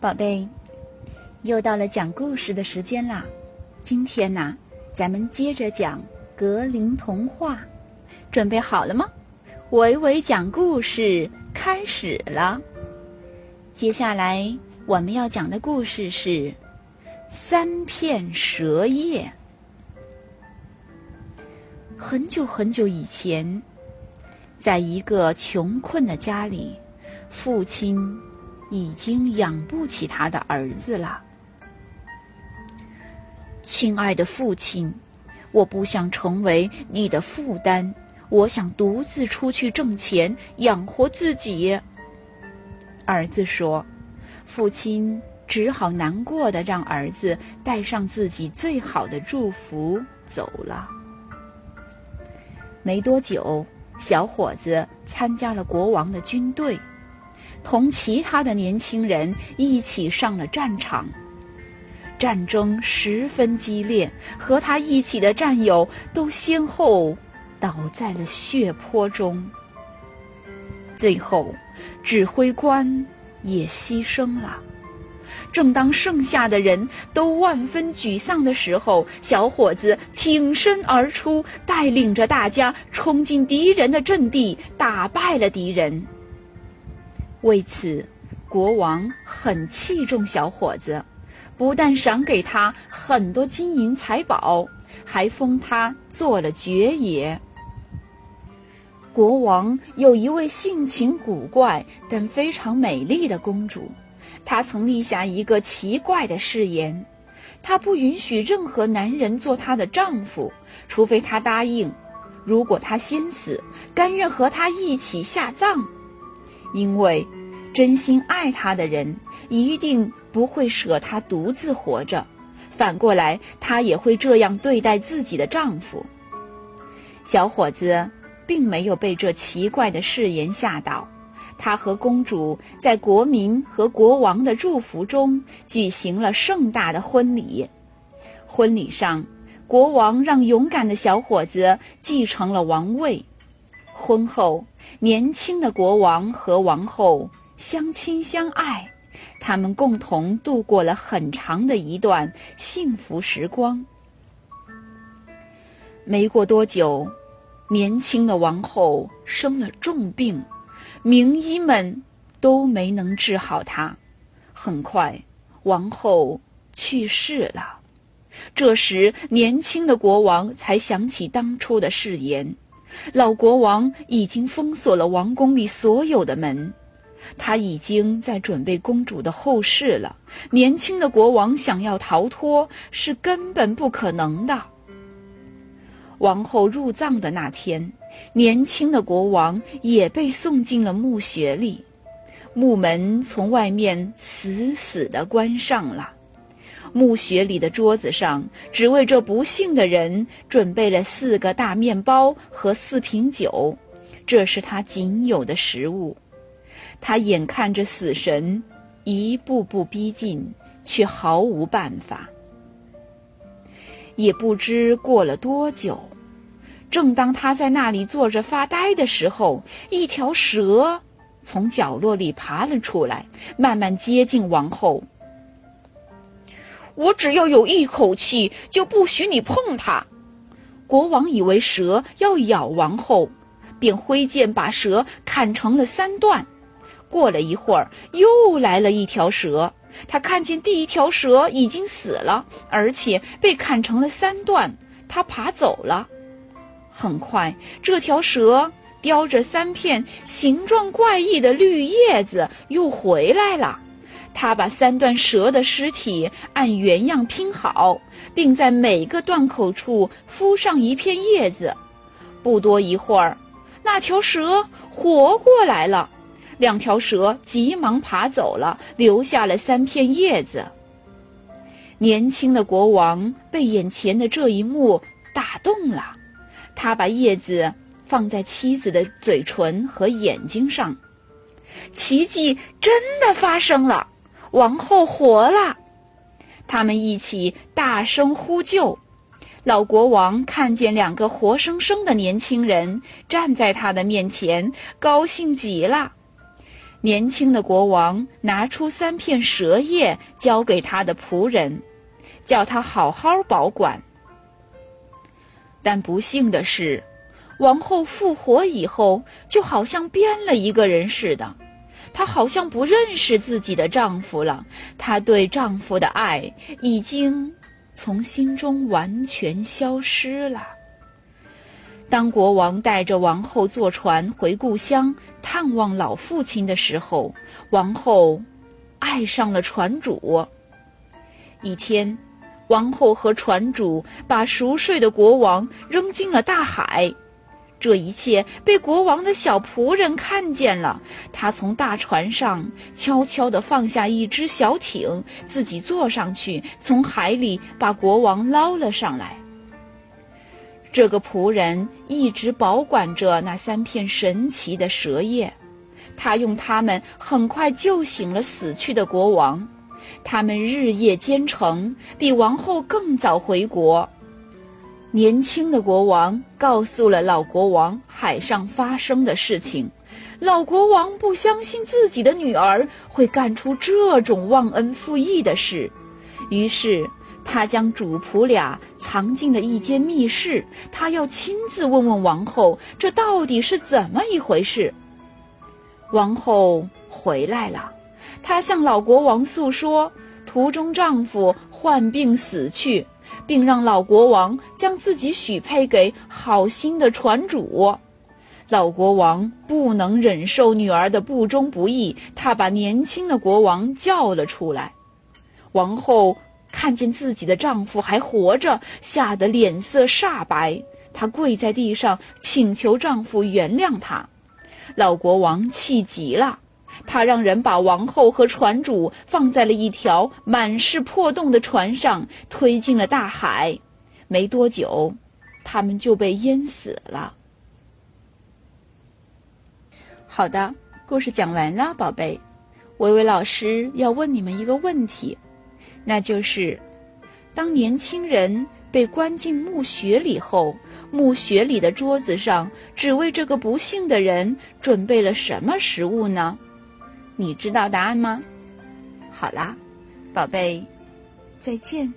宝贝，又到了讲故事的时间啦！今天呢，咱们接着讲格林童话，准备好了吗？维维讲故事开始了。接下来我们要讲的故事是《三片蛇叶》。很久很久以前，在一个穷困的家里，父亲。已经养不起他的儿子了，亲爱的父亲，我不想成为你的负担，我想独自出去挣钱养活自己。儿子说：“父亲只好难过的让儿子带上自己最好的祝福走了。”没多久，小伙子参加了国王的军队。同其他的年轻人一起上了战场，战争十分激烈，和他一起的战友都先后倒在了血泊中。最后，指挥官也牺牲了。正当剩下的人都万分沮丧的时候，小伙子挺身而出，带领着大家冲进敌人的阵地，打败了敌人。为此，国王很器重小伙子，不但赏给他很多金银财宝，还封他做了爵爷。国王有一位性情古怪但非常美丽的公主，她曾立下一个奇怪的誓言：她不允许任何男人做她的丈夫，除非他答应，如果他先死，甘愿和他一起下葬。因为，真心爱他的人一定不会舍他独自活着，反过来，他也会这样对待自己的丈夫。小伙子并没有被这奇怪的誓言吓倒，他和公主在国民和国王的祝福中举行了盛大的婚礼。婚礼上，国王让勇敢的小伙子继承了王位。婚后，年轻的国王和王后相亲相爱，他们共同度过了很长的一段幸福时光。没过多久，年轻的王后生了重病，名医们都没能治好她。很快，王后去世了。这时，年轻的国王才想起当初的誓言。老国王已经封锁了王宫里所有的门，他已经在准备公主的后事了。年轻的国王想要逃脱是根本不可能的。王后入葬的那天，年轻的国王也被送进了墓穴里，墓门从外面死死的关上了。墓穴里的桌子上，只为这不幸的人准备了四个大面包和四瓶酒，这是他仅有的食物。他眼看着死神一步步逼近，却毫无办法。也不知过了多久，正当他在那里坐着发呆的时候，一条蛇从角落里爬了出来，慢慢接近王后。我只要有一口气，就不许你碰它。国王以为蛇要咬王后，便挥剑把蛇砍成了三段。过了一会儿，又来了一条蛇。他看见第一条蛇已经死了，而且被砍成了三段，他爬走了。很快，这条蛇叼着三片形状怪异的绿叶子又回来了。他把三段蛇的尸体按原样拼好，并在每个断口处敷上一片叶子。不多一会儿，那条蛇活过来了。两条蛇急忙爬走了，留下了三片叶子。年轻的国王被眼前的这一幕打动了，他把叶子放在妻子的嘴唇和眼睛上，奇迹真的发生了。王后活了，他们一起大声呼救。老国王看见两个活生生的年轻人站在他的面前，高兴极了。年轻的国王拿出三片蛇叶，交给他的仆人，叫他好好保管。但不幸的是，王后复活以后，就好像变了一个人似的。她好像不认识自己的丈夫了，她对丈夫的爱已经从心中完全消失了。当国王带着王后坐船回故乡探望老父亲的时候，王后爱上了船主。一天。王后和船主把熟睡的国王扔进了大海，这一切被国王的小仆人看见了。他从大船上悄悄地放下一只小艇，自己坐上去，从海里把国王捞了上来。这个仆人一直保管着那三片神奇的蛇叶，他用它们很快救醒了死去的国王。他们日夜兼程，比王后更早回国。年轻的国王告诉了老国王海上发生的事情。老国王不相信自己的女儿会干出这种忘恩负义的事，于是他将主仆俩藏进了一间密室。他要亲自问问王后，这到底是怎么一回事。王后回来了。她向老国王诉说，途中丈夫患病死去，并让老国王将自己许配给好心的船主。老国王不能忍受女儿的不忠不义，他把年轻的国王叫了出来。王后看见自己的丈夫还活着，吓得脸色煞白，她跪在地上请求丈夫原谅她。老国王气极了。他让人把王后和船主放在了一条满是破洞的船上，推进了大海。没多久，他们就被淹死了。好的，故事讲完了，宝贝。维维老师要问你们一个问题，那就是：当年轻人被关进墓穴里后，墓穴里的桌子上只为这个不幸的人准备了什么食物呢？你知道答案吗？好啦，宝贝，再见。